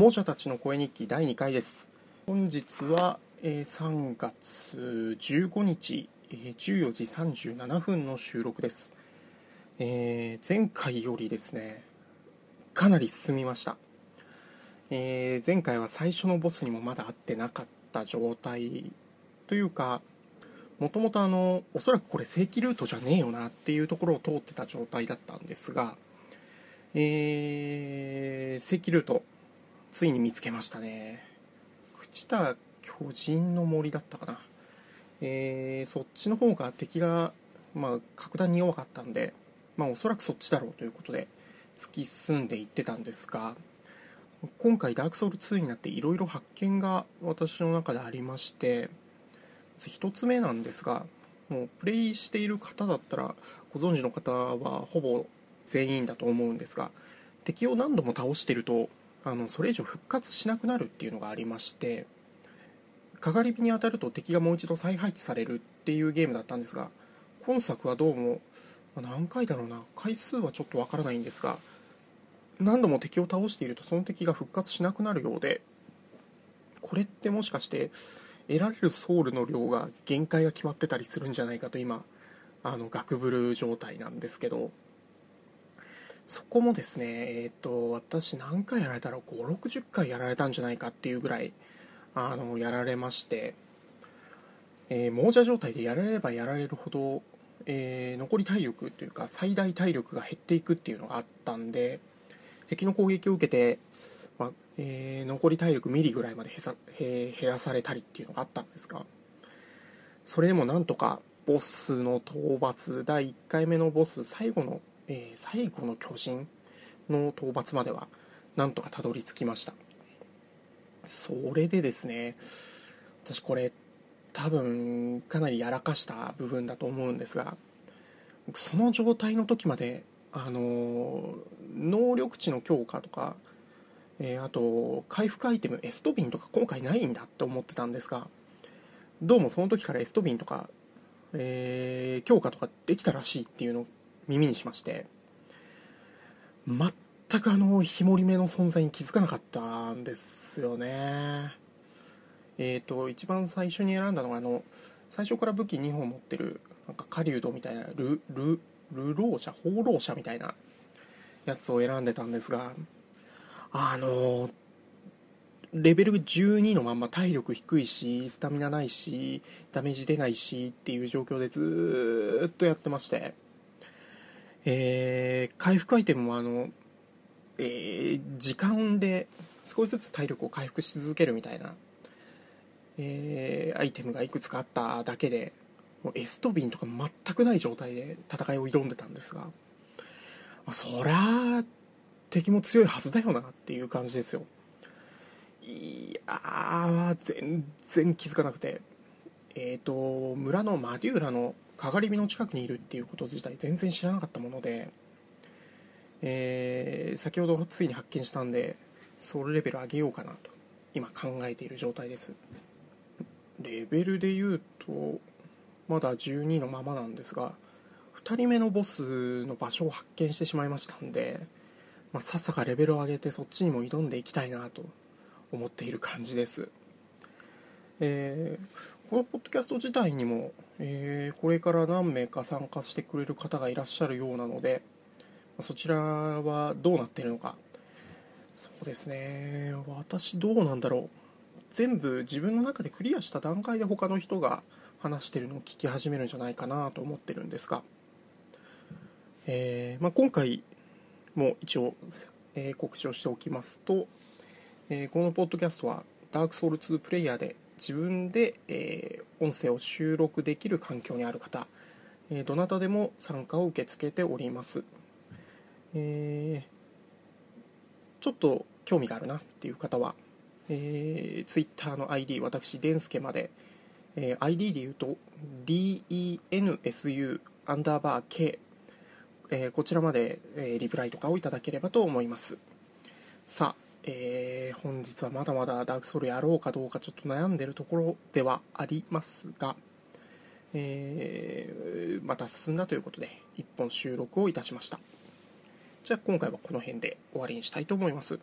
亡者たちの声日記第2回です。本日は、えー、3月15日、えー、14時37分の収録です、えー、前回よりですねかなり進みました、えー、前回は最初のボスにもまだ会ってなかった状態というかもともとあのおそらくこれ正規ルートじゃねえよなっていうところを通ってた状態だったんですがえー、正規ルートついに見つけましたね。朽田巨人の森だったかな。えー、そっちの方が敵が、まあ、格段に弱かったんで、まあ、おそらくそっちだろうということで突き進んでいってたんですが今回ダークソウル2になっていろいろ発見が私の中でありまして1つ目なんですがもうプレイしている方だったらご存知の方はほぼ全員だと思うんですが敵を何度も倒してるとあのそれ以上復活しなくなるっていうのがありましてかがり火に当たると敵がもう一度再配置されるっていうゲームだったんですが今作はどうも何回だろうな回数はちょっとわからないんですが何度も敵を倒しているとその敵が復活しなくなるようでこれってもしかして得られるソウルの量が限界が決まってたりするんじゃないかと今あのガクブル状態なんですけどそこもですね、えっ、ー、と、私何回やられたら5、60回やられたんじゃないかっていうぐらい、あの、やられまして、えー、亡者状態でやられればやられるほど、えー、残り体力というか最大体力が減っていくっていうのがあったんで、敵の攻撃を受けて、まあえー、残り体力ミリぐらいまで減さ、えー、減らされたりっていうのがあったんですが、それでもなんとかボスの討伐、第1回目のボス、最後のえー、最後の巨人の討伐まではなんとかたどり着きました。それでですね私これ多分かなりやらかした部分だと思うんですがその状態の時まであの能力値の強化とか、えー、あと回復アイテムエストビンとか今回ないんだって思ってたんですがどうもその時からエストビンとか、えー、強化とかできたらしいっていうのを耳にしまして全くあの日盛り目の存在に気づかなかったんですよね。えっ、ー、と一番最初に選んだのがあの最初から武器2本持ってるなんか狩人みたいなルルルロー者放浪者みたいなやつを選んでたんですがあのレベル12のまんま体力低いしスタミナないしダメージ出ないしっていう状況でずっとやってまして。えー、回復アイテムもあの、えー、時間で少しずつ体力を回復し続けるみたいな、えー、アイテムがいくつかあっただけでもうエストビンとか全くない状態で戦いを挑んでたんですが、まあ、そりゃ敵も強いはずだよなっていう感じですよ。いや全然気づかなくて。えっ、ー、と村のマデューラのかがり火の近くにいるっていうこと自体全然知らなかったもので、えー、先ほどついに発見したんでソウルレベル上げようかなと今考えている状態です。レベルで言うとまだ12のままなんですが2人目のボスの場所を発見してしまいましたんで、まあ、さっさかレベルを上げてそっちにも挑んでいきたいなと思っている感じです。えー、このポッドキャスト自体にも、えー、これから何名か参加してくれる方がいらっしゃるようなのでそちらはどうなってるのか。そうですね。私どうなんだろう。全部自分の中でクリアした段階で他の人が話してるのを聞き始めるんじゃないかなと思ってるんですが、えーまあ、今回も一応、えー、告知をしておきますと、えー、このポッドキャストはダークソウル2プレイヤーで自分で、えー、音声を収録できる環境にある方、えー、どなたでも参加を受け付けております、えー、ちょっと興味があるなっていう方は、えー、Twitter の ID 私デンスケまで、えー、ID で言うと DENSU アンダーバー K、えー、こちらまで、えー、リプライとかをいただければと思います。さあえー、本日はまだまだダークソウルやろうかどうかちょっと悩んでるところではありますが、えー、また進んだということで1本収録をいたしました。じゃあ今回はこの辺で終わりにしたいと思います。